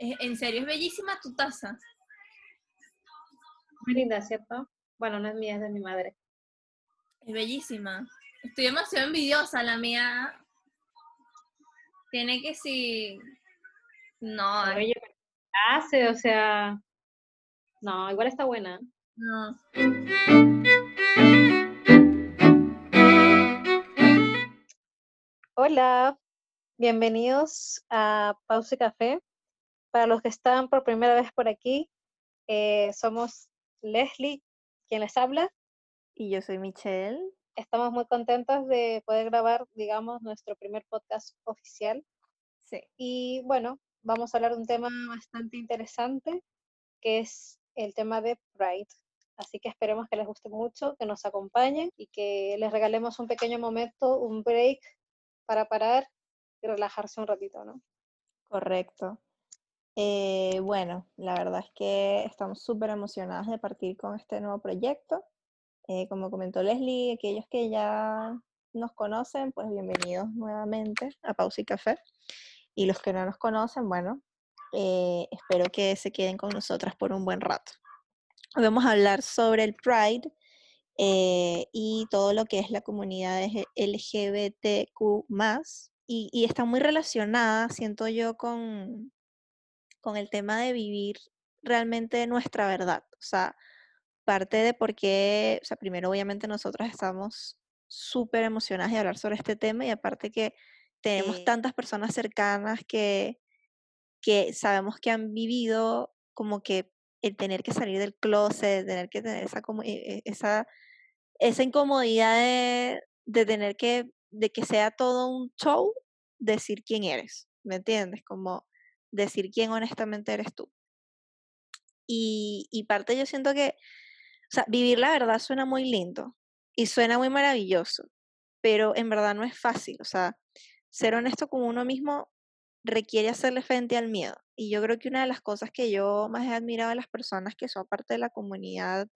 en serio es bellísima tu taza. Muy linda, ¿cierto? Bueno, no es mía, es de mi madre. Es bellísima. Estoy demasiado envidiosa, la mía tiene que si no Oye, hace, o sea, no, igual está buena. No. Hola, bienvenidos a Pausa y Café. Para los que están por primera vez por aquí, eh, somos Leslie, quien les habla. Y yo soy Michelle. Estamos muy contentos de poder grabar, digamos, nuestro primer podcast oficial. Sí. Y bueno, vamos a hablar de un tema bastante interesante, que es el tema de Pride. Así que esperemos que les guste mucho, que nos acompañen y que les regalemos un pequeño momento, un break para parar y relajarse un ratito, ¿no? Correcto. Eh, bueno, la verdad es que estamos súper emocionadas de partir con este nuevo proyecto. Eh, como comentó Leslie, aquellos que ya nos conocen, pues bienvenidos nuevamente a Pausa y Café. Y los que no nos conocen, bueno, eh, espero que se queden con nosotras por un buen rato. Vamos a hablar sobre el Pride y todo lo que es la comunidad LGBTQ y, y está muy relacionada, siento yo, con, con el tema de vivir realmente nuestra verdad. O sea, parte de por qué, o sea, primero obviamente nosotros estamos súper emocionadas de hablar sobre este tema y aparte que tenemos tantas personas cercanas que, que sabemos que han vivido como que el tener que salir del closet, tener que tener esa, como, e, e, esa, esa incomodidad de, de tener que, de que sea todo un show, decir quién eres, ¿me entiendes? Como decir quién honestamente eres tú. Y, y parte yo siento que, o sea, vivir la verdad suena muy lindo y suena muy maravilloso, pero en verdad no es fácil, o sea, ser honesto con uno mismo requiere hacerle frente al miedo. Y yo creo que una de las cosas que yo más he admirado de las personas que son parte de la comunidad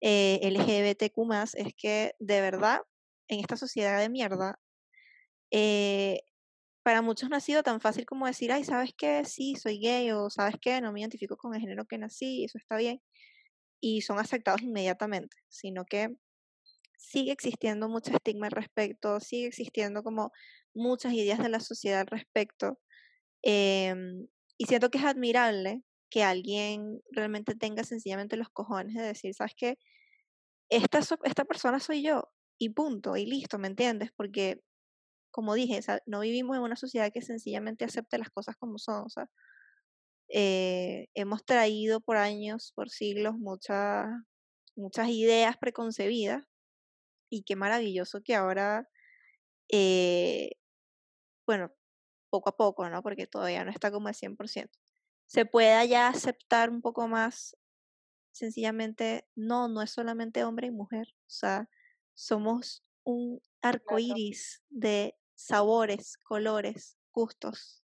eh, LGBTQ es que de verdad, en esta sociedad de mierda, eh, para muchos no ha sido tan fácil como decir, ay, ¿sabes qué? Sí, soy gay o ¿sabes qué? No me identifico con el género que nací eso está bien. Y son aceptados inmediatamente, sino que sigue existiendo mucho estigma al respecto, sigue existiendo como muchas ideas de la sociedad al respecto. Em, y siento que es admirable que alguien realmente tenga sencillamente los cojones de decir, ¿sabes qué? Esta, esta persona soy yo y punto, y listo, ¿me entiendes? Porque como dije, no vivimos en una sociedad que sencillamente acepte las cosas como son. O sea, eh, hemos traído por años, por siglos, muchas, muchas ideas preconcebidas y qué maravilloso que ahora, eh, bueno, poco a poco, ¿no? Porque todavía no está como al 100%. Se pueda ya aceptar un poco más, sencillamente, no, no es solamente hombre y mujer, o sea, somos un arco iris de sabores, colores, gustos.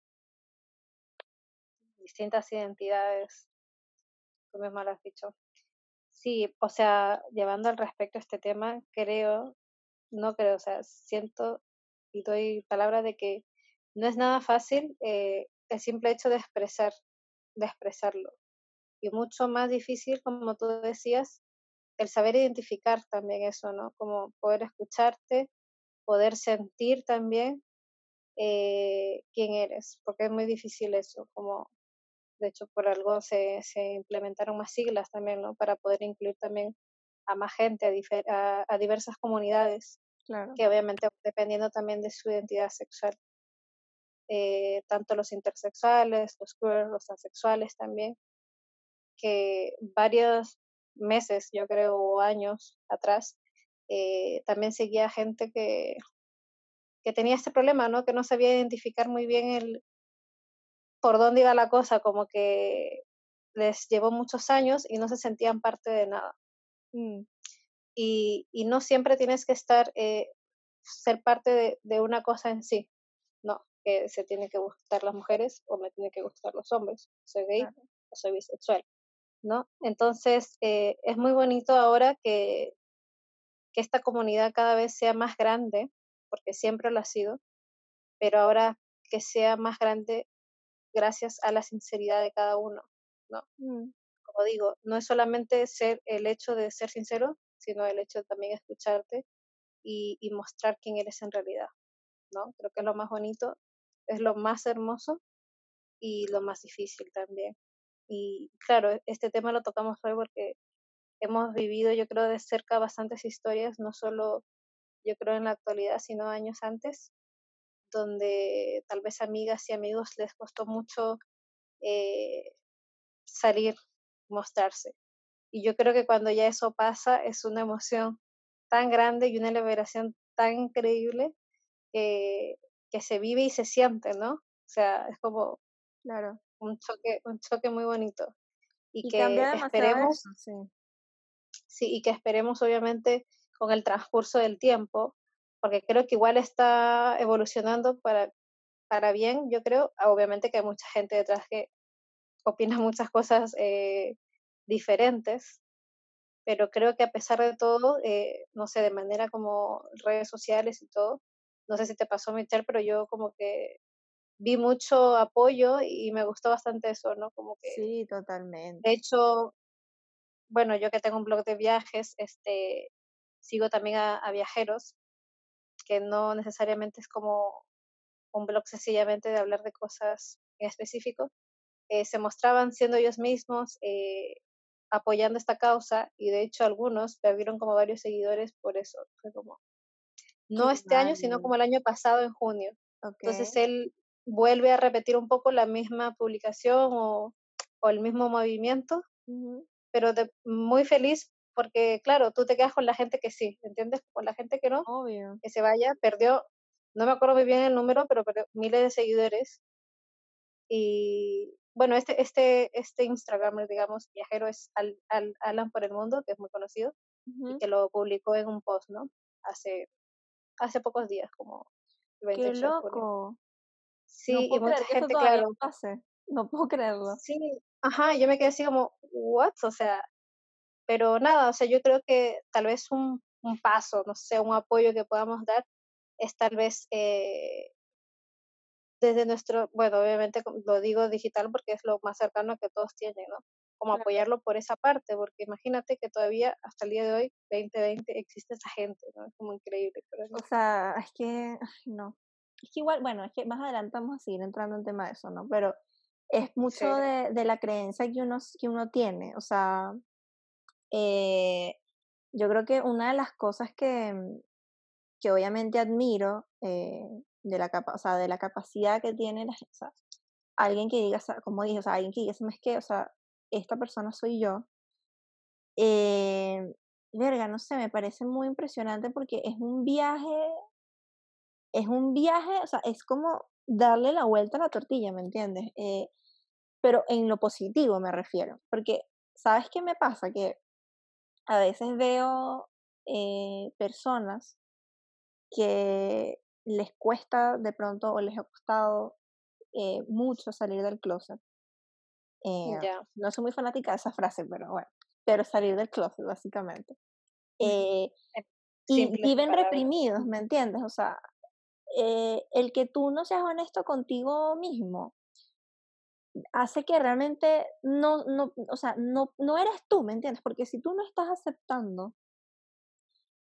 Distintas identidades, tú mismo lo has dicho. Sí, o sea, llevando al respecto a este tema, creo, no creo, o sea, siento y doy palabra de que no es nada fácil eh, el simple hecho de expresar, de expresarlo. Y mucho más difícil, como tú decías, el saber identificar también eso, ¿no? Como poder escucharte, poder sentir también eh, quién eres, porque es muy difícil eso, como de hecho por algo se, se implementaron más siglas también, ¿no? Para poder incluir también a más gente, a, a, diversas comunidades, claro. que obviamente dependiendo también de su identidad sexual. Eh, tanto los intersexuales, los queer, los transexuales también, que varios meses, yo creo, o años atrás, eh, también seguía gente que, que tenía este problema, ¿no? Que no sabía identificar muy bien el por dónde iba la cosa, como que les llevó muchos años y no se sentían parte de nada. Mm. Y, y, no siempre tienes que estar, eh, ser parte de, de, una cosa en sí, no, que se tiene que gustar las mujeres o me tiene que gustar los hombres, soy gay o soy bisexual, ¿no? Entonces, eh, es muy bonito ahora que, que esta comunidad cada vez sea más grande, porque siempre lo ha sido, pero ahora que sea más grande gracias a la sinceridad de cada uno, ¿no? Mm, Como digo, no es solamente ser el hecho de ser sincero, sino el hecho de también escucharte y, y mostrar quién eres en realidad, ¿no? Creo que es lo más bonito, es lo más hermoso y lo más difícil también. Y claro, este tema lo tocamos hoy porque hemos vivido, yo creo, de cerca bastantes historias, no solo yo creo en la actualidad, sino años antes, donde tal vez amigas y amigos les costó mucho eh, salir, mostrarse. Y yo creo que cuando ya eso pasa es una emoción tan grande y una liberación tan increíble que, que se vive y se siente, ¿no? O sea, es como claro. un choque, un choque muy bonito. Y, Y que esperemos, eso, sí. Sí, y que esperemos obviamente con el transcurso del tiempo, porque creo que igual está evolucionando para, para bien, yo creo, Ah, obviamente que hay mucha gente detrás que opina muchas cosas eh, diferentes, pero creo que a pesar de todo, eh, no sé, de manera como redes sociales y todo, no sé si te pasó, Michelle, pero yo como que vi mucho apoyo y me gustó bastante eso, ¿no? Como que, Sí, totalmente. de hecho, bueno, yo que tengo un blog de viajes, este, sigo también a, a viajeros, que no necesariamente es como un blog sencillamente de hablar de cosas en específico, eh, se mostraban siendo ellos mismos, eh, apoyando esta causa y de hecho algunos perdieron como varios seguidores por eso. Fue como, no Qué este año, sino como el año pasado en junio. Ok. Entonces él vuelve a repetir un poco la misma publicación o, o el mismo movimiento, Ujú, pero de, muy feliz porque, claro, tú te quedas con la gente que sí, ¿entiendes? Con la gente que no, Obvio. que se vaya, perdió, no me acuerdo muy bien el número, pero perdió miles de seguidores. Y bueno, este, este, este Instagramer, digamos, viajero es Al, Al- Alan por el Mundo, que es muy conocido, y Ujú, que lo publicó en un post, ¿no? Hace, hace pocos días, como el Qué 28 de junio. loco. No Sí, y puedo mucha creer que eso gente, claro, pase. No puedo creerlo. sí, ajá, yo me quedé así como, ¿what? O sea, pero nada, o sea, yo creo que tal vez un, un paso, no sé, un apoyo que podamos dar es tal vez eh, desde nuestro, bueno, obviamente lo digo digital porque es lo más cercano que todos tienen, ¿no? Como Claro. apoyarlo por esa parte, porque imagínate que todavía hasta el día de hoy, 2020, existe esa gente, ¿no? Es como increíble, pero no. O sea, es que, no. Es que igual, bueno, es que más adelante vamos a seguir entrando en tema de eso, ¿no? Pero es mucho Sí, de, de la creencia que uno, que uno tiene. O sea, eh, yo creo que una de las cosas que, mm, que obviamente admiro eh, de, la capa- o sea, de la capacidad que tiene la gente, o sea, alguien que diga, como dije, o sea, alguien que diga, ¿sabes qué? O sea, esta persona soy yo. Eh, verga, no sé, me parece muy impresionante porque es un viaje es un viaje, o sea, es como darle la vuelta a la tortilla, ¿me entiendes? Eh, pero en lo positivo me refiero, porque ¿sabes qué me pasa? Que a veces veo eh, personas que les cuesta de pronto o les ha costado eh, mucho salir del closet. Ya, no soy muy fanática de esa frase, pero bueno, pero salir del closet, básicamente. y viven palabras. reprimidos, ¿me entiendes? O sea, eh, el que tú no seas honesto contigo mismo hace que realmente no, no, o sea, no, no eres tú, ¿me entiendes? Porque si tú no estás aceptando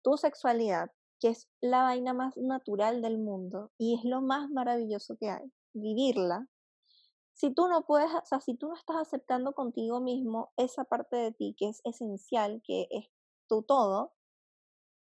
tu sexualidad, que es la vaina más natural del mundo y es lo más maravilloso que hay, vivirla, si tú no puedes, o sea, si tú no estás aceptando contigo mismo esa parte de ti que es esencial, que es tu todo,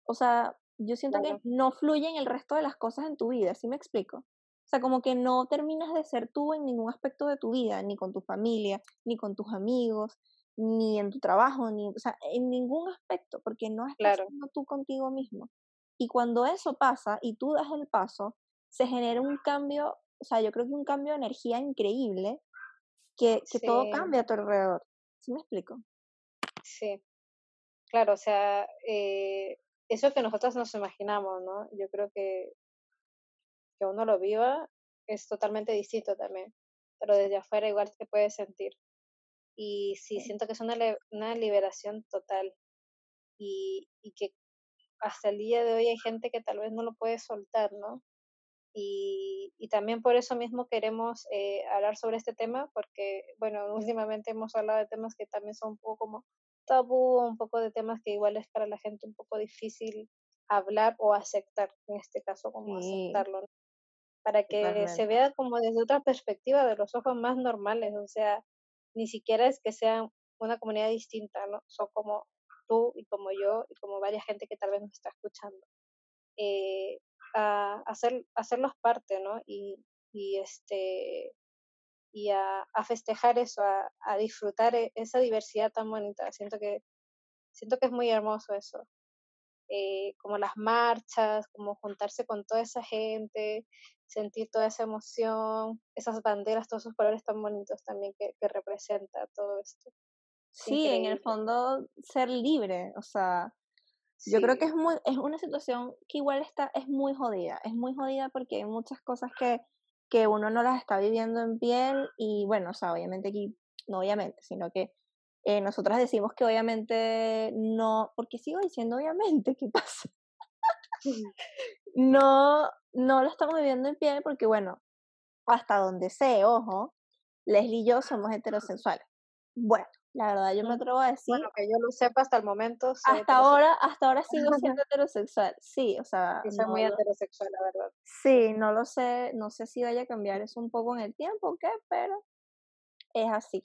o sea, yo siento que no fluyen el resto de las cosas en tu vida, ¿sí me explico? O sea, como que no terminas de ser tú en ningún aspecto de tu vida, ni con tu familia, ni con tus amigos, ni en tu trabajo, ni, o sea, en ningún aspecto, porque no estás claro, siendo tú contigo mismo. Y cuando eso pasa y tú das el paso, se genera un cambio, o sea, yo creo que un cambio de energía increíble, que, que todo cambia a tu alrededor. ¿Sí me explico? sí, claro, o sea, eh, eso que nosotros nos imaginamos, ¿no? Yo creo que que uno lo viva es totalmente distinto también, pero desde afuera igual se puede sentir. Y sí, siento que es una, una liberación total y, y que hasta el día de hoy hay gente que tal vez no lo puede soltar, ¿no? Y, y también por eso mismo queremos eh, hablar sobre este tema, porque, bueno, últimamente hemos hablado de temas que también son un poco como tabú, un poco de temas que igual es para la gente un poco difícil hablar o aceptar, en este caso como Sí, aceptarlo, ¿no? para que se vea como desde otra perspectiva, de los ojos más normales, o sea, ni siquiera es que sean una comunidad distinta, ¿no? Son como tú y como yo y como varias gente que tal vez nos está escuchando. Eh, a hacer, hacerlos parte, ¿no? Y, y este y a, a festejar eso, a, a disfrutar e- esa diversidad tan bonita. Siento que, siento que es muy hermoso eso. Eh, como las marchas, como juntarse con toda esa gente, sentir toda esa emoción, esas banderas, todos esos colores tan bonitos también que, que representa todo esto. Es Sí, en el fondo ser libre, o sea, yo creo que es muy, es una situación que igual está, es muy jodida, es muy jodida porque hay muchas cosas que, que uno no las está viviendo en piel y bueno, o sea, obviamente aquí, no obviamente, sino que eh, nosotras decimos que obviamente no, porque sigo diciendo obviamente, ¿qué pasa? No, no lo estamos viviendo en piel porque bueno, hasta donde sé, ojo, Leslie y yo somos heterosexuales. Bueno, la verdad yo me atrevo a decir Bueno, que yo lo sepa hasta el momento, hasta ahora, hasta ahora sigo siendo heterosexual. Sí, o sea, Sí, soy no muy lo, heterosexual, la verdad. sí, no lo sé, no sé si vaya a cambiar eso un poco en el tiempo o qué, pero es así.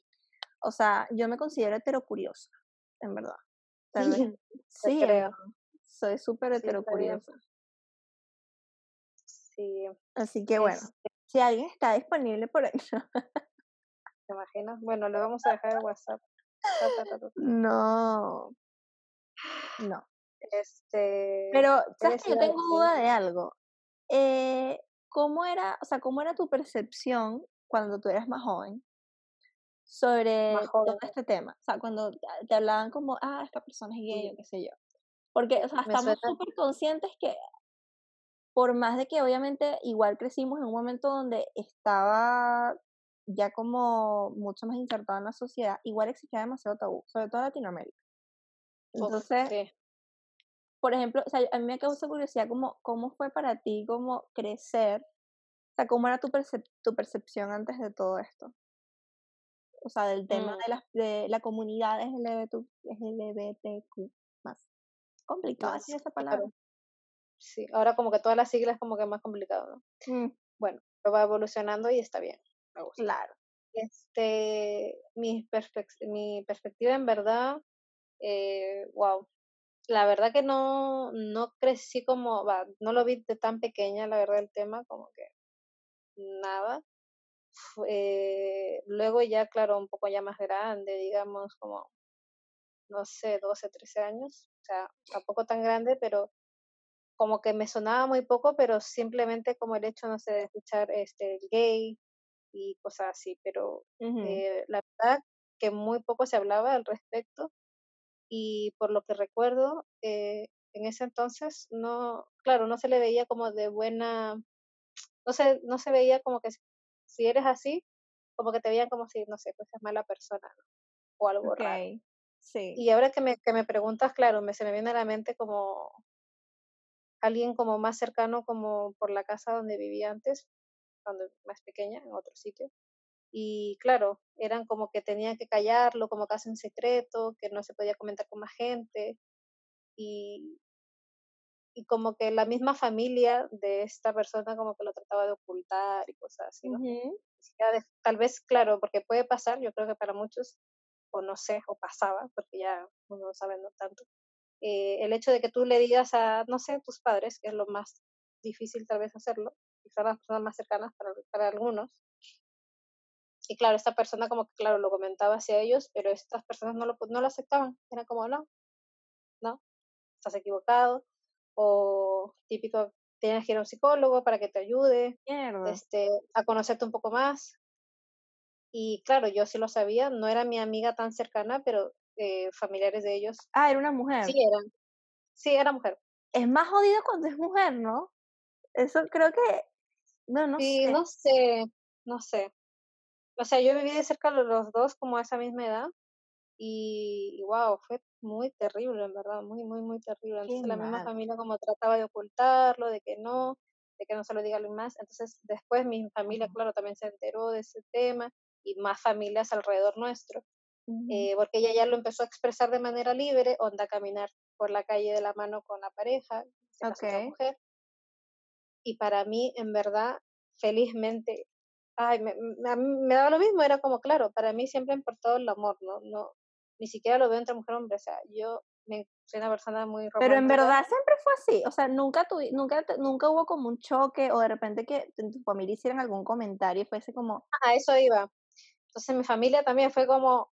O sea, yo me considero heterocuriosa, en verdad. Tal vez, sí, creo. soy súper heterocuriosa. Sí, Así que bueno, es, si alguien está disponible por ahí, ¿te imaginas? Bueno, le vamos a dejar el WhatsApp. No, no. Este, Pero, ¿qué ¿sabes que yo tengo duda de algo? Eh, ¿cómo era, o sea, cómo era tu percepción cuando tú eras más joven sobre Más todo este tema? O sea, cuando te hablaban como, ah, esta persona es gay o qué sé yo. Porque, o sea, estamos súper conscientes que por más de que obviamente igual crecimos en un momento donde estaba ya como mucho más insertado en la sociedad, igual existía demasiado tabú, sobre todo en Latinoamérica. Entonces, por ejemplo, o sea, a mí me causa curiosidad cómo, cómo fue para ti como crecer, o sea, cómo era tu, percep- tu percepción antes de todo esto, o sea, del tema Mm, de la, de la comunidad LGBT, LGBTQ más. Complicado decir esa palabra. Sí, ahora como que todas las siglas como que más complicado, ¿no? Mm, Bueno, pero va evolucionando y está bien, claro. Este, mi, mi perspectiva en verdad, eh, wow, la verdad que no, no crecí como, va, no lo vi de tan pequeña, la verdad, el tema, como que nada. Eh, luego ya, claro, un poco ya más grande, digamos, como, no sé, 12, 13 años, o sea, tampoco tan grande, pero como que me sonaba muy poco, pero simplemente como el hecho, no sé, de escuchar este, gay y cosas así, pero eh, la verdad que muy poco se hablaba al respecto y por lo que recuerdo, eh, en ese entonces no, claro, no se le veía como de buena, no se, no se veía como que si eres así, como que te veían como si, no sé, pues es mala persona, ¿no? O algo raro. Ok, sí. Y ahora que me, que me preguntas, claro, me, se me viene a la mente como alguien como más cercano como por la casa donde vivía antes, cuando más pequeña, en otro sitio. Y claro, eran como que tenían que callarlo, como casi en secreto, que no se podía comentar con más gente. Y, y como que la misma familia de esta persona como que lo trataba de ocultar y cosas así, ¿no? Siquiera de- tal vez, claro, porque puede pasar, yo creo que para muchos, o no sé, o pasaba, porque ya uno no sabe no tanto, eh, el hecho de que tú le digas a, no sé, tus padres, que es lo más difícil tal vez hacerlo, quizás las personas más cercanas para, para algunos, y claro, esta persona como que, claro, lo comentaba hacia ellos, pero estas personas no lo, no lo aceptaban, era como, no, no, estás equivocado, o típico, tienes que ir a un psicólogo para que te ayude, Mierda. este, a conocerte un poco más, y claro, yo sí lo sabía, no era mi amiga tan cercana, pero eh, familiares de ellos Ah, era una sí mujer. eran, sí, era mujer. Es más jodido cuando es mujer, ¿no? Eso creo que, no, no Sí, sé. no sé, no sé. O sea, yo viví de cerca de los dos como a esa misma edad y, wow, fue muy terrible, en verdad, muy, muy, muy terrible. Qué Entonces la misma familia como trataba de ocultarlo, de que no, de que no se lo diga a alguien más. Entonces, después mi familia, claro, también se enteró de ese tema y más familias alrededor nuestro, eh, porque ella ya lo empezó a expresar de manera libre, onda caminar por la calle de la mano con la pareja, okay. mujer. Y para mí, en verdad, felizmente, ay, me, me, me, daba lo mismo, era como, claro, para mí siempre ha importado el amor, ¿no? no Ni siquiera lo veo entre mujer y hombre, o sea, yo me, soy una persona muy romántica. Pero en verdad siempre fue así, o sea, nunca, tu, nunca, nunca hubo como un choque o de repente que en tu familia hicieran algún comentario y fuese como... A eso iba. Entonces mi familia también fue como,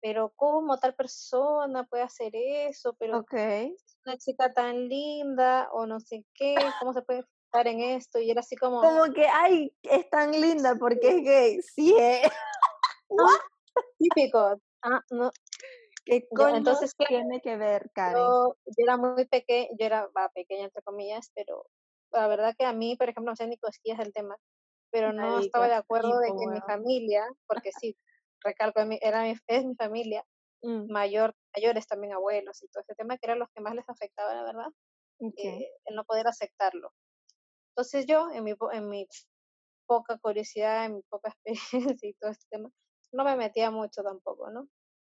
pero ¿cómo tal persona puede hacer eso? Pero okay. una chica tan linda o no sé qué, ¿cómo se puede estar en esto? Y era así como... Como que, ay, es tan linda porque es gay, sí es. típico. Ah, no, ¿Qué entonces, tiene que ver, Karen? Yo, era muy pequeña, yo era pequeña entre comillas, pero la verdad que a mí, por ejemplo, no sé ni cosquillas del tema, pero no estaba de acuerdo de que mi familia, porque sí, recalco, era mi, es mi familia, mm. mayor, mayores también abuelos y todo ese tema, que eran los que más les afectaba, la verdad, eh, el no poder aceptarlo. Entonces yo, en mi, en mi poca curiosidad, en mi poca experiencia y todo este tema, no me metía mucho tampoco, ¿no?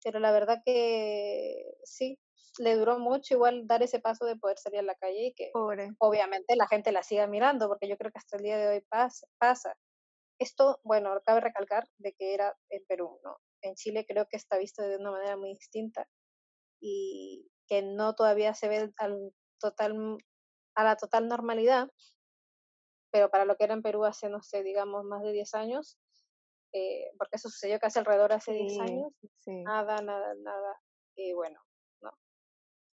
pero la verdad que sí, le duró mucho igual dar ese paso de poder salir a la calle y que obviamente la gente la siga mirando, porque yo creo que hasta el día de hoy pasa. pasa. Esto, bueno, cabe recalcar de que era en Perú, ¿no? En Chile creo que está visto de una manera muy distinta y que no todavía se ve al total, a la total normalidad, pero para lo que era en Perú hace, no sé, digamos, más de 10 años, eh, porque eso sucedió casi alrededor hace 10 años, nada, nada, nada, y bueno, ¿no?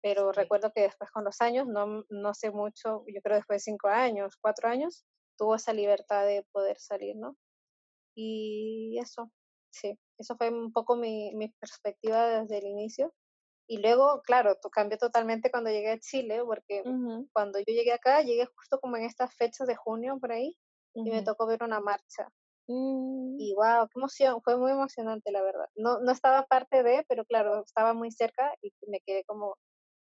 Pero recuerdo que después con los años, no, no sé mucho, yo creo después de 5 años, 4 años, tuvo esa libertad de poder salir, ¿no? Y eso, sí, eso fue un poco mi, mi perspectiva desde el inicio. Y luego, claro, cambió totalmente cuando llegué a Chile, porque cuando yo llegué acá, llegué justo como en estas fechas de junio, por ahí, y me tocó ver una marcha Mm. Y wow, qué emoción, fue muy emocionante la verdad. No, no estaba parte de, pero claro, estaba muy cerca y me quedé como,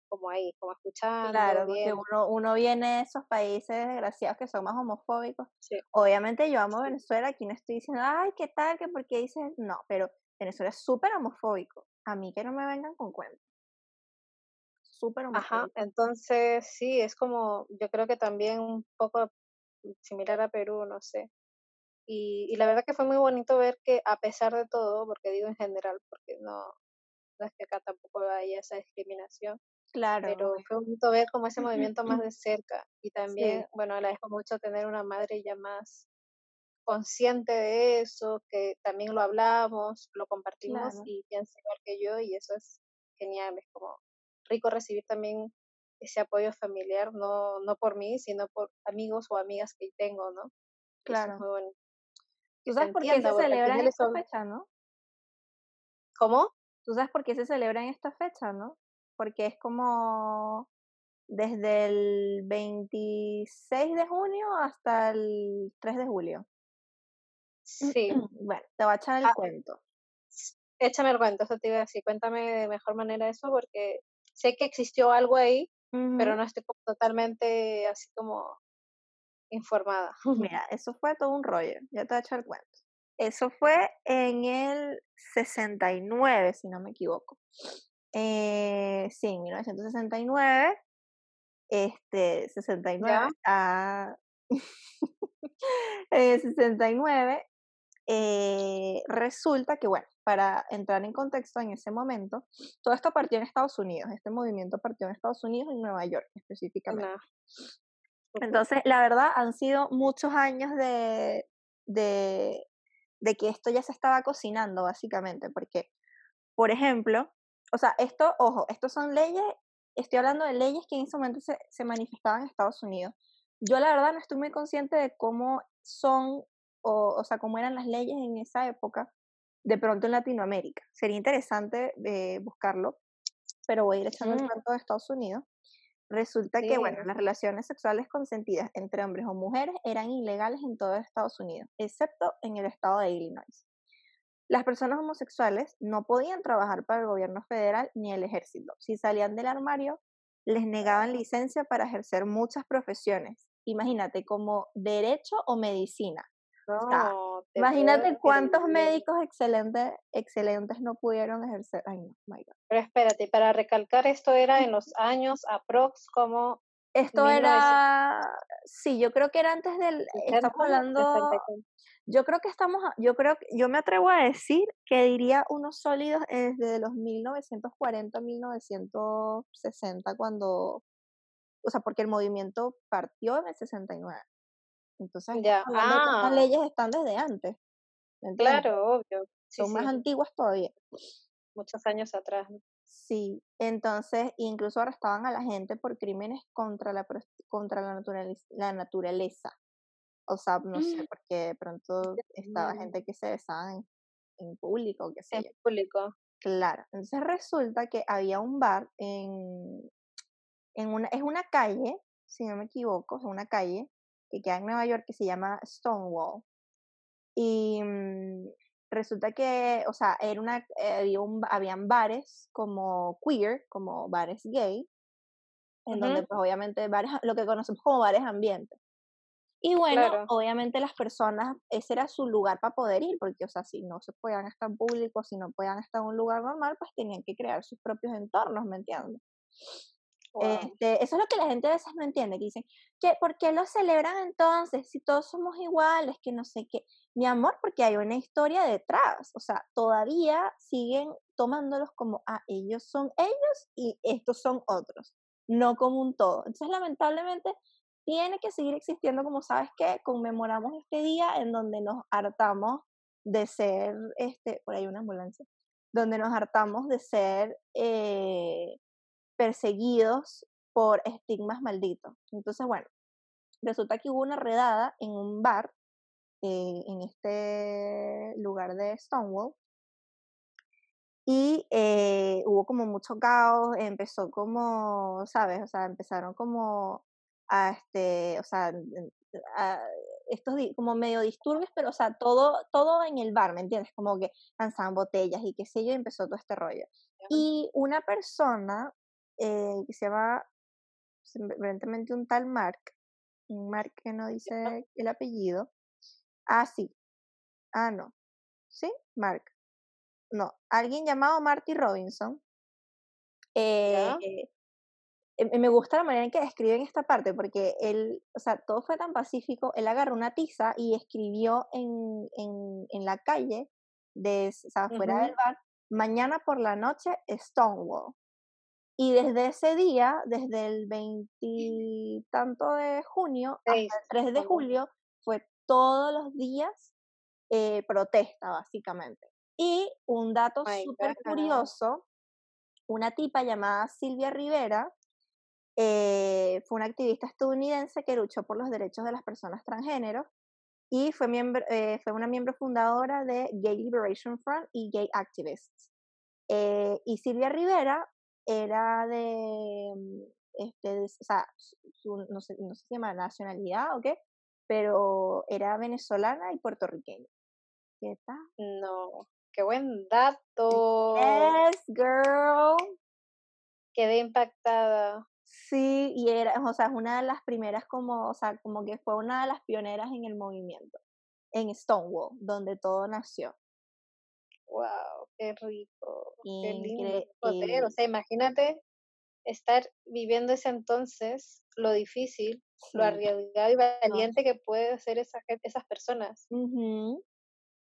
como ahí, como escuchando. Claro, porque uno, uno viene de esos países desgraciados que son más homofóbicos. Obviamente yo amo Venezuela, aquí no estoy diciendo, ay, ¿qué tal? que porque dices? No, pero Venezuela es súper homofóbico. A mí que no me vengan con cuentos. Súper. Ajá, entonces sí, es como, yo creo que también un poco similar a Perú, no sé. Y, la verdad que fue muy bonito ver que a pesar de todo, porque digo en general, porque no, no es que acá tampoco haya esa discriminación, Claro. Pero fue bonito ver como ese movimiento más de cerca. Y también, bueno, agradezco mucho tener una madre ya más consciente de eso, que también lo hablamos, lo compartimos y piensa igual que yo y eso es genial, es como rico recibir también ese apoyo familiar, no, no por mí, sino por amigos o amigas que tengo, ¿no? Claro. es muy bonito. ¿Tú sabes por qué se celebra en esta fecha, no? ¿Cómo? ¿Tú sabes por qué se celebra en esta fecha, no? Porque es como desde el 26 de junio hasta el 3 de julio. Sí. Bueno, te voy a echar el ah, cuento. Échame el cuento, eso te iba a decir. Cuéntame de mejor manera eso porque sé que existió algo ahí, pero no estoy totalmente así como informada. Mira, eso fue todo un rollo, ya te voy a echar el cuento. Eso fue en el 69, si no me equivoco. Eh, sí, en 1969. Este, 69 a... eh, 69 eh, resulta que, bueno, para entrar en contexto en ese momento, todo esto partió en Estados Unidos, este movimiento partió en Estados Unidos, en Nueva York específicamente. Entonces, la verdad, han sido muchos años de, de, de que esto ya se estaba cocinando, básicamente, porque, por ejemplo, o sea, esto, ojo, estos son leyes, estoy hablando de leyes que en ese momento se, se manifestaban en Estados Unidos. Yo la verdad no estoy muy consciente de cómo son, o, o sea, cómo eran las leyes en esa época, de pronto en Latinoamérica. Sería interesante de buscarlo, pero voy a ir echando el cuento de Estados Unidos. Resulta que, bueno, las relaciones sexuales consentidas entre hombres o mujeres eran ilegales en todo Estados Unidos, excepto en el estado de Illinois. Las personas homosexuales no podían trabajar para el gobierno federal ni el ejército. Si salían del armario, les negaban licencia para ejercer muchas profesiones, imagínate, como derecho o medicina. No, te Imagínate cuántos médicos excelentes, excelentes no pudieron ejercer. Ay, no, my God. Pero espérate, para recalcar, esto era en los años aprox como Esto 1960, era, sí, yo creo que era antes del, estamos 60 hablando, yo creo que estamos, yo creo, yo me atrevo a decir que diría unos sólidos desde los 1940, 1960, cuando, o sea, porque el movimiento partió en el 69. Entonces, Ya, estas ah. leyes están desde antes. Claro, obvio. Sí, Son más antiguas todavía. muchos años atrás. ¿no? Sí, entonces incluso arrestaban a la gente por crímenes contra la, contra la, naturaleza, la naturaleza. O sea, no sé, Mm. porque de pronto estaba Mm. gente que se besaba en, en público, o qué sé En yo. público. Claro, entonces resulta que había un bar en, en una, es una calle, si no me equivoco, es una calle que queda en Nueva York que se llama Stonewall. Y mm, resulta que, o sea, era una, eh, había un, habían bares como queer, como bares gay, en donde pues obviamente bares, lo que conocemos como bares ambientes. Y bueno, Claro. obviamente las personas, ese era su lugar para poder ir, porque, o sea, si no se podían estar en público, si no podían estar en un lugar normal, pues tenían que crear sus propios entornos, ¿me entiendes? Este, eso es lo que la gente a veces no entiende, que dicen, ¿por qué lo celebran entonces si todos somos iguales? Que no sé qué. Mi amor, porque hay una historia detrás, o sea, todavía siguen tomándolos como, ah, ellos son ellos y estos son otros, no como un todo. Entonces, lamentablemente, tiene que seguir existiendo, como sabes que conmemoramos este día en donde nos hartamos de ser, este, por ahí una ambulancia, donde nos hartamos de ser eh, perseguidos por estigmas malditos. Entonces, bueno, resulta que hubo una redada en un bar eh, en este lugar de Stonewall y eh, hubo como mucho caos, empezó como, ¿sabes? O sea, empezaron como a, este, o sea, a estos como medio disturbios, pero, o sea, todo, todo en el bar, ¿me entiendes? Como que lanzaban botellas y qué sé yo, y empezó todo este rollo. Y una persona eh, que se llama, evidentemente un tal Mark, un Mark que no dice el apellido. Ah, sí. Ah, no. ¿Sí? Mark. No, alguien llamado Marty Robinson. eh, eh, eh, me gusta la manera en que describen esta parte, porque él, o sea, todo fue tan pacífico, él agarró una tiza y escribió en, en, en la calle, de, o sea, fuera del bar, mañana por la noche, Stonewall. Y desde ese día, desde el veintitanto de junio hasta el Seis, 3 de julio, fue todos los días eh, protesta, básicamente. Y un dato súper curioso, una tipa llamada Silvia Rivera eh, fue una activista estadounidense que luchó por los derechos de las personas transgénero y fue, miembro, eh, fue una miembro fundadora de Gay Liberation Front y Gay Activists. Eh, y Silvia Rivera era de, mm, este, de- o sea, su- no, sé, no sé si se llama nacionalidad o qué, pero era venezolana y puertorriqueña. ¿Qué tal? No, qué buen dato. Yes, girl. Quedé impactada. Sí, y era, o sea, es una de las primeras como, o sea, como que fue una de las pioneras en el movimiento, en Stonewall, donde todo nació. Wow, qué rico, qué lindo poder. O sea, imagínate estar viviendo ese entonces, lo difícil, lo arriesgado y valiente que puede ser esa, esas personas.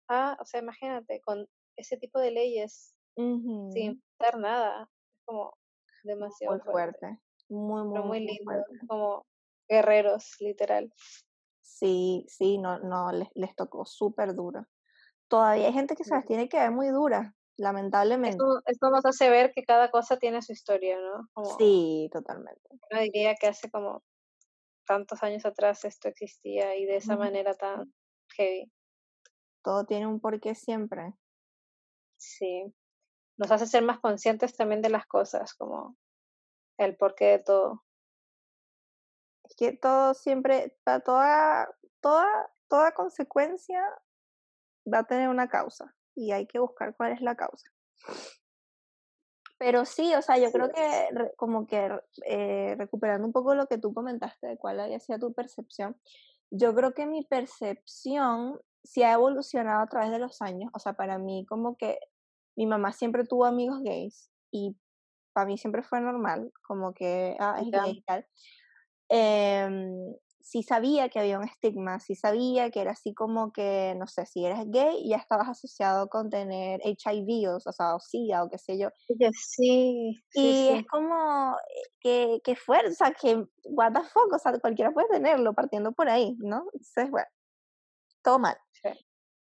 Ah, o sea, imagínate, con ese tipo de leyes, sin importar nada, es como demasiado Muy fuerte, fuerte, muy, muy, pero muy muy lindo, fuerte. como guerreros, literal. Sí, sí, no, no, les, les tocó súper duro. Todavía hay gente que se las tiene que ver muy duras, lamentablemente. Esto, esto nos hace ver que cada cosa tiene su historia, ¿no? Como Sí, totalmente. uno diría que hace como tantos años atrás esto existía y de esa manera tan heavy. Todo tiene un porqué siempre. Sí. Nos hace ser más conscientes también de las cosas, como el porqué de todo. Es que todo siempre, toda, toda, toda consecuencia va a tener una causa y hay que buscar cuál es la causa. Pero sí, o sea, yo creo que como que eh, recuperando un poco lo que tú comentaste de cuál había sido tu percepción, yo creo que mi percepción sí ha evolucionado a través de los años. O sea, para mí como que mi mamá siempre tuvo amigos gays y para mí siempre fue normal, como que, ah, es gay y tal. Eh, sí sabía que había un estigma, sí sabía que era así como que, no sé, si eres gay ya estabas asociado con tener HIV o, sea, o SIDA o qué sé yo. Sí, y es como que, que fuerza, que what the fuck, o sea, cualquiera puede tenerlo partiendo por ahí, ¿no? Entonces, bueno, todo mal.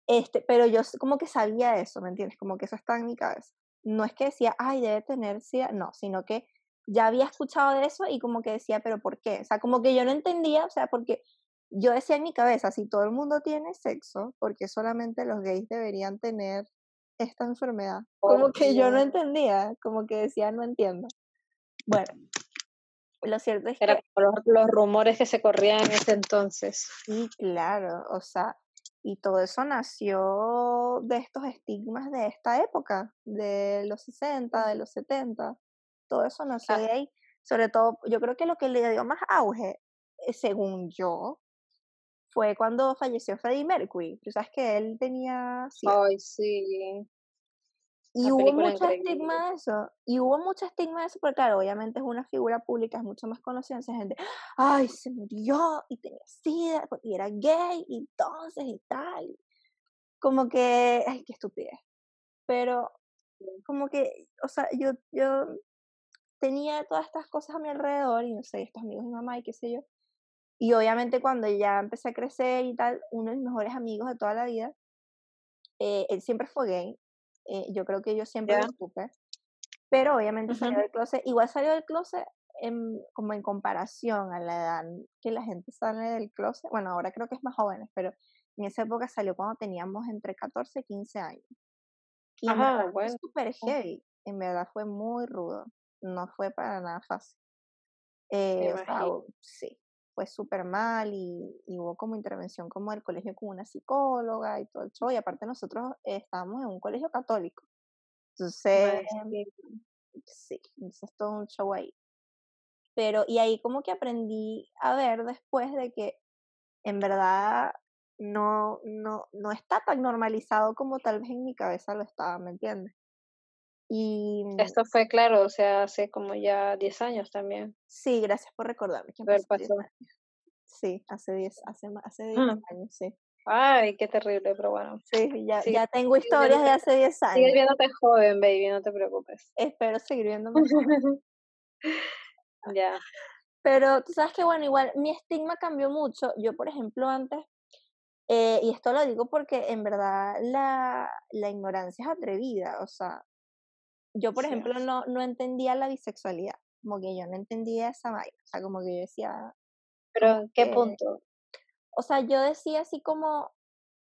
Este, pero yo como que sabía eso, ¿me entiendes? Como que eso está en mi cabeza. No es que decía, ay, debe tener SIDA, no, sino que ya había escuchado de eso y como que decía, pero ¿por qué? O sea, como que yo no entendía, o sea, porque yo decía en mi cabeza, si todo el mundo tiene sexo, ¿por qué solamente los gays deberían tener esta enfermedad? Como que yo no entendía, como que decía, no entiendo. Bueno, lo cierto es Era que... Como los, rumores que se corrían en ese entonces. Sí, claro, o sea, y todo eso nació de estos estigmas de esta época, de los 60, de los 70 todo eso no sé ahí. Sobre todo, yo creo que lo que le dio más auge, eh, según yo, fue cuando falleció Freddie Mercury. Tú sabes que él tenía... Ay, sí. Y hubo mucho estigma de eso. Y hubo mucho estigma de eso, porque claro, obviamente es una figura pública, es mucho más conocida. Entonces, gente, ay, se murió y tenía sida y era gay y entonces y tal. Como que, ay, qué estupidez. Pero, como que, o sea, yo, yo tenía todas estas cosas a mi alrededor y no sé, estos amigos de mi mamá y qué sé yo. Y obviamente cuando ya empecé a crecer y tal, uno de mis mejores amigos de toda la vida, eh, él siempre fue gay. Eh, yo creo que yo siempre lo supe. Pero obviamente salió del closet. Igual salió del closet en, como en comparación a la edad que la gente sale del closet. Bueno, ahora creo que es más jóvenes, pero en esa época salió cuando teníamos entre 14 y 15 años. Y Ajá, bueno. fue súper heavy. En verdad fue muy rudo no fue para nada fácil. Eh, sí, fue súper mal y, hubo como intervención como el colegio con una psicóloga y todo el show. Y aparte nosotros estábamos en un colegio católico. Entonces, sí, es todo un show ahí. Pero, y ahí como que aprendí a ver después de que en verdad no, no, no está tan normalizado como tal vez en mi cabeza lo estaba, ¿me entiendes? Y mm, esto fue claro, o sea, hace como ya 10 años también. Sí, gracias por recordarme. Que pasó. Sí, hace 10 hace, hace 10 años, sí. Ay, qué terrible, pero bueno. Sí, ya, ya tengo historias de hace 10 años. Sigue viéndote joven, baby, no te preocupes. Espero seguir viéndome ya. Pero tú sabes que, bueno, igual mi estigma cambió mucho. Yo, por ejemplo, antes, eh, y esto lo digo porque en verdad la, la ignorancia es atrevida, o sea, yo, por ejemplo, no, no entendía la bisexualidad, como que yo no entendía esa vaina, o sea, como que yo decía... ¿Pero en qué punto? O sea, yo decía así como,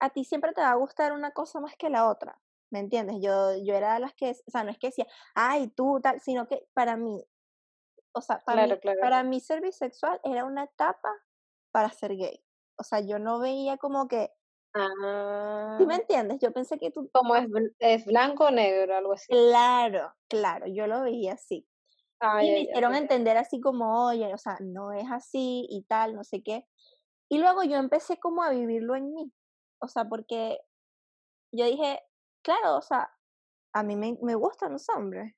a ti siempre te va a gustar una cosa más que la otra, ¿me entiendes? Yo, yo era de las que, o sea, no es que decía, ay, tú, tal, sino que para mí, o sea, para, mí, para mí ser bisexual era una etapa para ser gay. O sea, yo no veía como que, Ah. ¿Sí me entiendes? Yo pensé que tú... Como es, es blanco o negro, algo así. Claro, claro, yo lo veía así. Ah, y me hicieron entender así como, oye, o sea, no es así y tal, no sé qué. Y luego yo empecé como a vivirlo en mí. O sea, porque yo dije, claro, o sea, a mí me, me gustan los hombres,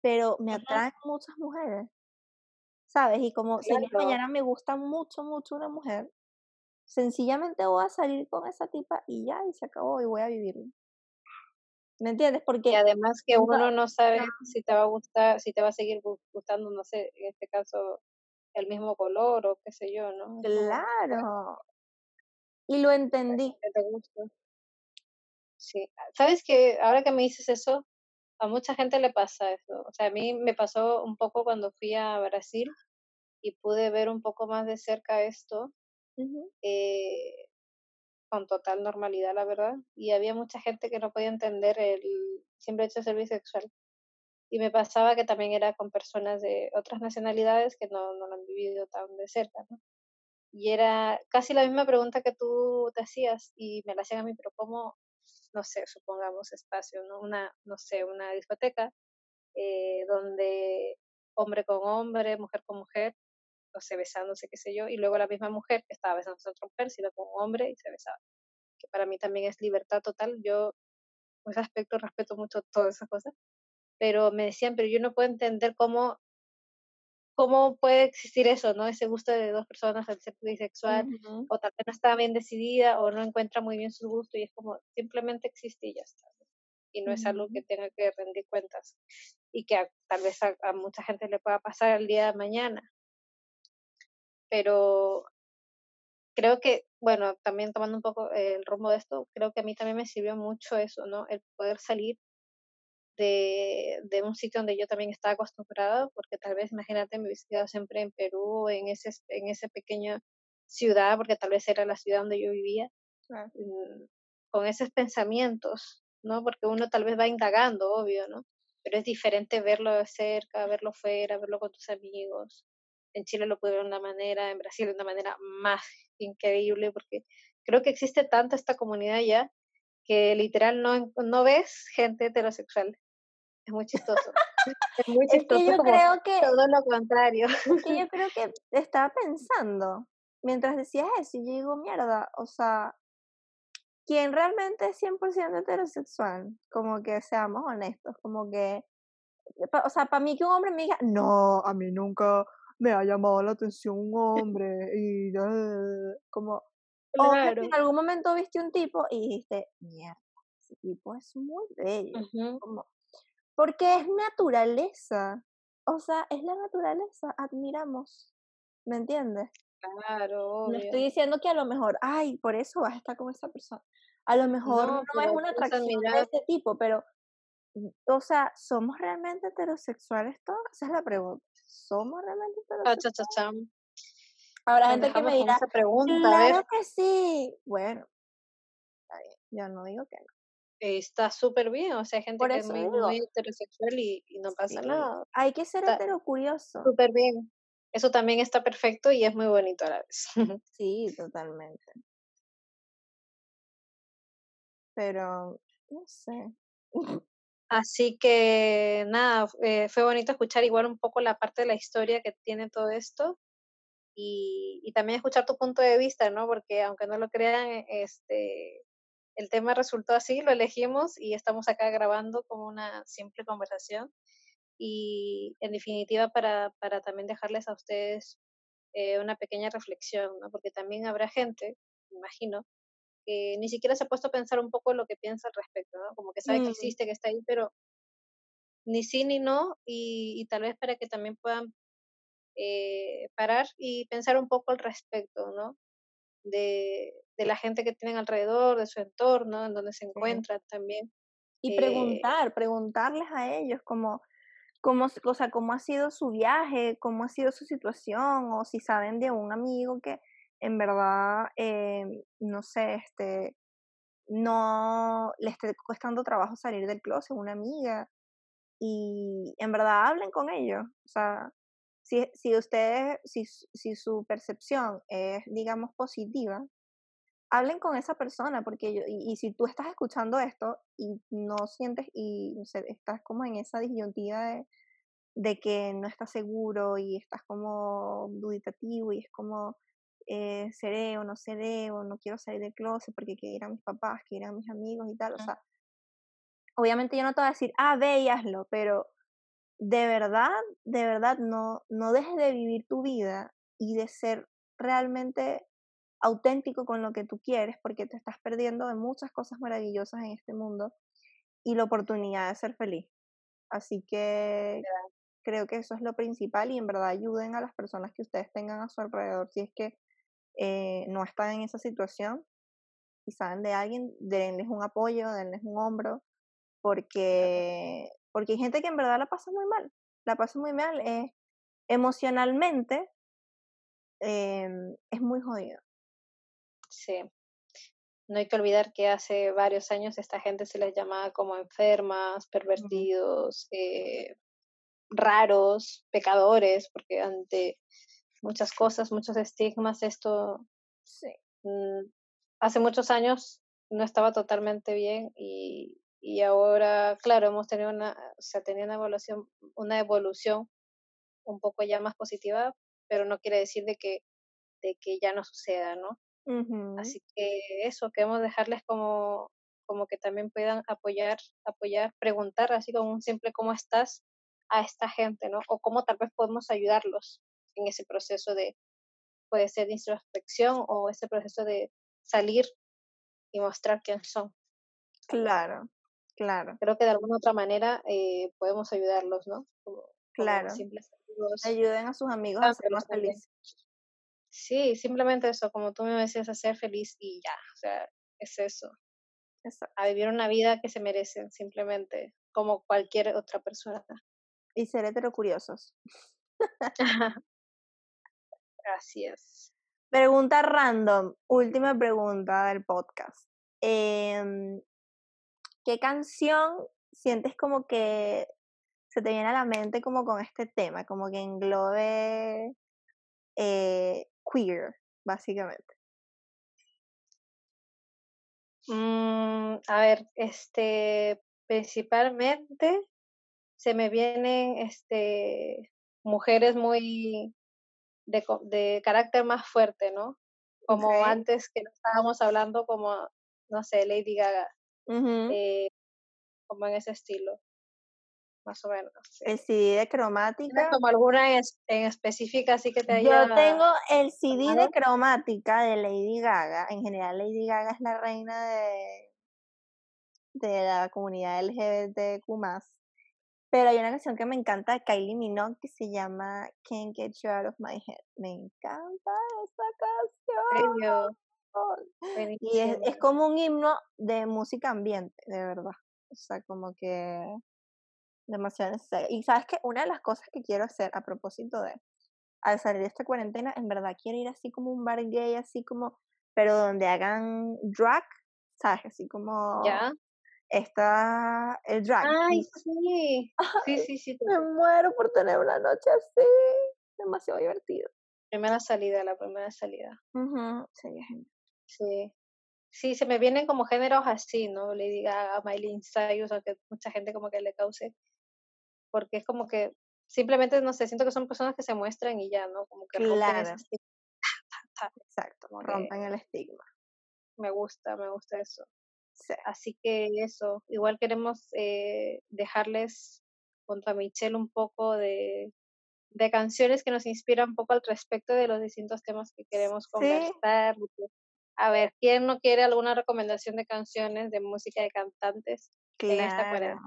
pero me atraen muchas mujeres. ¿Sabes? Y como si mañana me gusta mucho, mucho una mujer, sencillamente voy a salir con esa tipa y ya, y se acabó, y voy a vivirlo. ¿Me entiendes? Porque... Y además que uno no sabe si te va a gustar, si te va a seguir gustando, no sé, en este caso, el mismo color o qué sé yo, ¿no? Claro. Y lo entendí. te gusta. Sí. ¿Sabes que ahora que me dices eso, a mucha gente le pasa eso? O sea, a mí me pasó un poco cuando fui a Brasil y pude ver un poco más de cerca esto eh, con total normalidad, la verdad. Y había mucha gente que no podía entender el simple hecho de ser bisexual. Y me pasaba que también era con personas de otras nacionalidades que no, no lo han vivido tan de cerca. Y era casi la misma pregunta que tú te hacías y me la hacían a mí, pero ¿cómo, no sé, supongamos espacio, ¿no? Una, no sé, una discoteca eh, donde hombre con hombre, mujer con mujer, o sea, besándose, qué sé yo, y luego la misma mujer que estaba besando a otra mujer, sino con un hombre y se besaba. Que para mí también es libertad total. Yo, en ese aspecto, respeto mucho todas esas cosas. Pero me decían, pero yo no puedo entender cómo cómo puede existir eso, ¿no? Ese gusto de dos personas al ser bisexual, o tal vez no está bien decidida, o no encuentra muy bien su gusto, y es como, simplemente existe y ya está. Y no es algo que tenga que rendir cuentas, y que tal vez a, mucha gente le pueda pasar el día de mañana. Pero creo que, bueno, también tomando un poco el rumbo de esto, creo que a mí también me sirvió mucho eso, ¿no? El poder salir de, de, un sitio donde yo también estaba acostumbrada, porque tal vez, imagínate, me hubiese quedado siempre en Perú, en ese, en esa pequeña ciudad, porque tal vez era la ciudad donde yo vivía, mm, con esos pensamientos, ¿no? Porque uno tal vez va indagando, obvio, ¿no? Pero es diferente verlo de cerca, verlo fuera, verlo con tus amigos. En Chile lo pude ver de una manera, en Brasil de una manera más increíble, porque creo que existe tanta esta comunidad ya que literal no, no ves gente heterosexual. Es muy chistoso. Es muy chistoso. Es que yo creo que. Todo lo contrario. que yo creo que estaba pensando, mientras decías eso, y yo digo, mierda, o sea, quien realmente es 100% heterosexual, como que seamos honestos, como que. O sea, para mí que un hombre me diga, no, a mí nunca me ha llamado la atención un hombre, y como. Claro. O en algún momento viste un tipo y dijiste, mierda, ese tipo es muy bello. como, porque es naturaleza. O sea, es la naturaleza, admiramos. ¿Me entiendes? Claro. No estoy diciendo que a lo mejor, ay, por eso vas a estar con esa persona. A lo mejor no, es una atracción de ese tipo, pero, o sea, ¿somos realmente heterosexuales todos? Esa es la pregunta. ¿Somos realmente heterosexuales? Habrá gente que me dirá, pregunta, claro que sí. Bueno, yo no digo que no está súper bien, o sea, hay gente que es muy, heterosexual y, no pasa nada. Hay que ser heterocurioso. Súper bien. Eso también está perfecto y es muy bonito a la vez. Sí, totalmente. Pero, no sé. Así que nada, eh, fue bonito escuchar igual un poco la parte de la historia que tiene todo esto y, y también escuchar tu punto de vista, ¿no? Porque aunque no lo crean, este, el tema resultó así, lo elegimos y estamos acá grabando como una simple conversación. Y en definitiva, para, para también dejarles a ustedes eh, una pequeña reflexión, ¿no? porque también habrá gente, imagino, que ni siquiera se ha puesto a pensar un poco lo que piensa al respecto, ¿no? como que sabe que mm. existe, que está ahí, pero ni sí ni no, y, tal vez para que también puedan eh, parar y pensar un poco al respecto, ¿no? De, de la gente que tienen alrededor, de su entorno, en donde se encuentran también. Y eh preguntar, preguntarles a ellos como, cómo, o sea, cómo ha sido su viaje, cómo ha sido su situación, o si saben de un amigo que en verdad, eh, no sé, este, no le esté costando trabajo salir del closet, una amiga, y en verdad hablen con ellos, o sea, si, si ustedes, si, si su percepción es, digamos, positiva, hablen con esa persona, porque yo, y, si tú estás escuchando esto y no sientes, y no sé, estás como en esa disyuntiva de, que no estás seguro y estás como duditativo y es como, eh, seré o no seré o no quiero salir del closet porque quiero ir a mis papás, quiero ir a mis amigos y tal, o sea, obviamente yo no te voy a decir, ah, ve y hazlo, pero de verdad, de verdad, no, no dejes de vivir tu vida y de ser realmente auténtico con lo que tú quieres, porque te estás perdiendo de muchas cosas maravillosas en este mundo y la oportunidad de ser feliz. Así que creo que eso es lo principal y en verdad ayuden a las personas que ustedes tengan a su alrededor si es que eh, no están en esa situación y saben de alguien, denles un apoyo, denles un hombro, porque, porque hay gente que en verdad la pasa muy mal, la pasa muy mal, eh, emocionalmente em, es muy jodido. Sí. No hay que olvidar que hace varios años esta gente se les llamaba como enfermas, pervertidos, eh, raros, pecadores, porque ante muchas cosas, muchos estigmas, esto sí. Mm, hace muchos años no estaba totalmente bien y, y ahora, claro, hemos tenido una, o sea, tenido una evaluación, una evolución un poco ya más positiva, pero no quiere decir de que, de que ya no suceda, ¿no? Así que eso, queremos dejarles como, como que también puedan apoyar, apoyar, preguntar así como un simple cómo estás a esta gente, ¿no? O cómo tal vez podemos ayudarlos en ese proceso de, puede ser de introspección o ese proceso de salir y mostrar quién son. Claro, claro. Creo que de alguna otra manera eh, podemos ayudarlos, ¿no? claro. simples Ayuden a sus amigos a ser más felices. Sí, simplemente eso, como tú me decías, a ser feliz y ya, o sea, es eso. A vivir una vida que se merecen, simplemente, como cualquier otra persona. Y ser heterocuriosos. Gracias. Pregunta random, última pregunta del podcast. Em, ¿Qué canción sientes como que se te viene a la mente como con este tema, como que englobe eh, queer, básicamente? Mm, a ver, este, principalmente se me vienen este, mujeres muy de, de carácter más fuerte, ¿no? Como antes que estábamos hablando, como, no sé, Lady Gaga, eh, como en ese estilo más o menos. El CD de cromática. como alguna en, específica así que te haya... Yo tengo el CD de cromática de Lady Gaga. En general, Lady Gaga es la reina de, de la comunidad LGBTQ+. Pero hay una canción que me encanta de Kylie Minogue que se llama Can't Get You Out of My Head. Me encanta esa canción. Y es, es como un himno de música ambiente, de verdad. O sea, como que demasiado necesario. Y sabes que una de las cosas que quiero hacer a propósito de, al salir de esta cuarentena, en verdad quiero ir así como un bar gay, así como, pero donde hagan drag, ¿sabes? Así como... Ya. Está el drag. Ay, sí. Sí, sí, sí. Me muero por tener una noche así. Demasiado divertido. Primera salida, la primera salida. Sería genial. Sí. Sí, se me vienen como géneros así, ¿no? Le diga a Miley Cyrus, aunque mucha gente como que le cause porque es como que simplemente, no sé, siento que son personas que se muestran y ya, ¿no? Como que claro. Exacto, rompen el estigma. Me gusta, me gusta eso. Así que eso, igual queremos eh, dejarles junto a Michelle un poco de, de canciones que nos inspiran un poco al respecto de los distintos temas que queremos conversar. A ver, ¿quién no quiere alguna recomendación de canciones, de música de cantantes en esta cuarentena?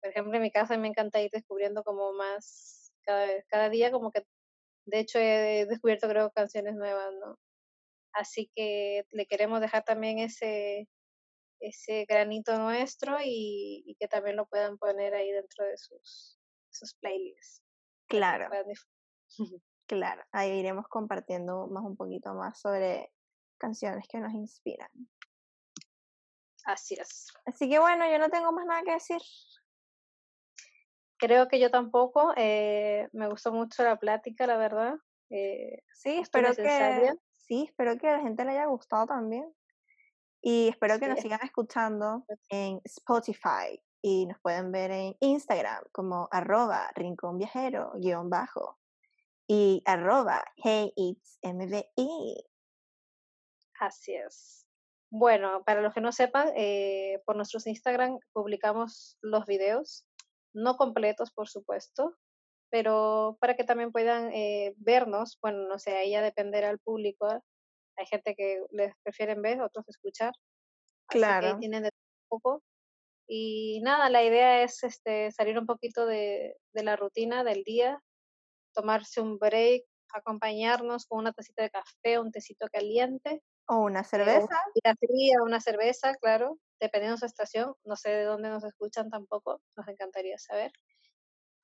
por ejemplo, en mi casa me encanta ir descubriendo como más cada vez, cada día como que, de hecho he descubierto creo canciones nuevas, ¿no? Así que le queremos dejar también ese, ese granito nuestro y, que también lo puedan poner ahí dentro de sus, sus playlists. Claro. Claro, ahí iremos compartiendo más un poquito más sobre canciones que nos inspiran. Así es. Así que bueno, yo no tengo más nada que decir. Creo que yo tampoco. Eh, me gustó mucho la plática, la verdad. Eh, sí, espero que, sí, espero que a la gente le haya gustado también. Y espero que nos sigan escuchando en Spotify y nos pueden ver en Instagram como arroba rincón viajero guion bajo y arroba hey it's mvi. Así es. Bueno, para los que no sepan, eh, por nuestros Instagram publicamos los videos no completos, por supuesto, pero para que también puedan eh, vernos, bueno, no sé, ahí ya dependerá al público. Hay gente que les prefieren ver, otros escuchar. Claro. Así que tienen de poco. Y nada, la idea es este, salir un poquito de, de la rutina del día, tomarse un break, acompañarnos con una tacita de café, un tecito caliente. O una cerveza. O una cerveza, claro dependiendo de su estación, no sé de dónde nos escuchan tampoco, nos encantaría saber.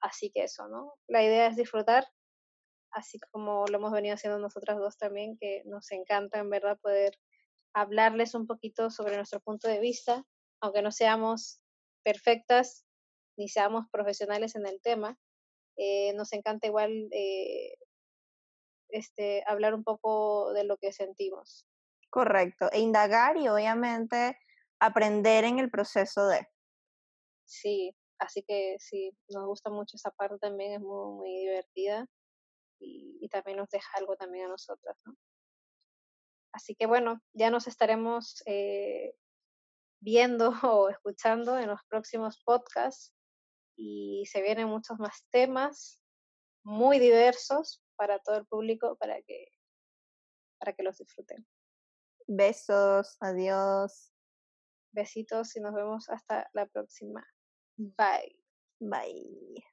Así que eso, ¿no? La idea es disfrutar, así como lo hemos venido haciendo nosotras dos también, que nos encanta en verdad poder hablarles un poquito sobre nuestro punto de vista, aunque no seamos perfectas ni seamos profesionales en el tema, eh, nos encanta igual eh, este, hablar un poco de lo que sentimos. Correcto, e indagar y obviamente aprender en el proceso de. Sí, así que sí, nos gusta mucho esa parte también, es muy, muy divertida y, y también nos deja algo también a nosotras, ¿no? Así que bueno, ya nos estaremos eh, viendo o escuchando en los próximos podcasts y se vienen muchos más temas muy diversos para todo el público para que para que los disfruten. Besos, adiós. Besitos y nos vemos hasta la próxima. Bye. Bye.